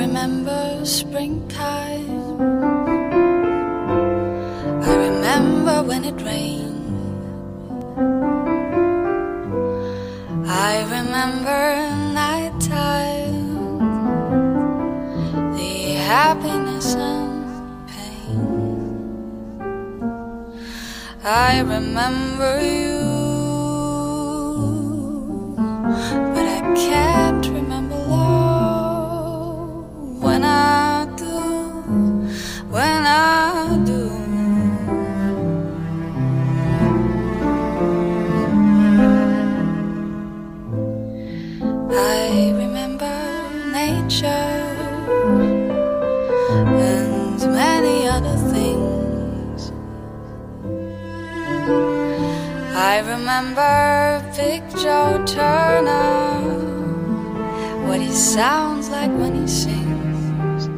remember springtime. I remember when it rained. I remember nighttime, the happiness and pain. I remember you, and many other things. I remember Big Joe Turner, what he sounds like when he sings.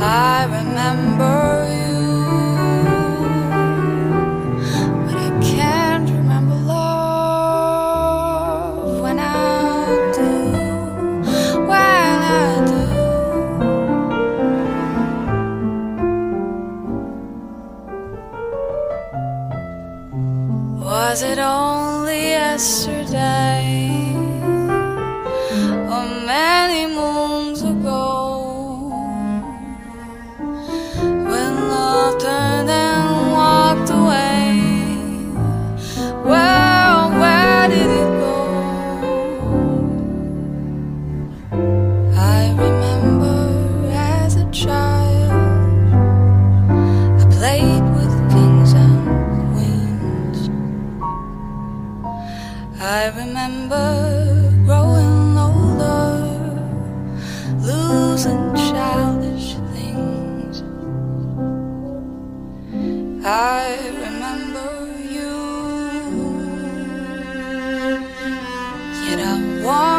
I remember Was it only yesterday I remember growing older, losing childish things. I remember you, yet I want.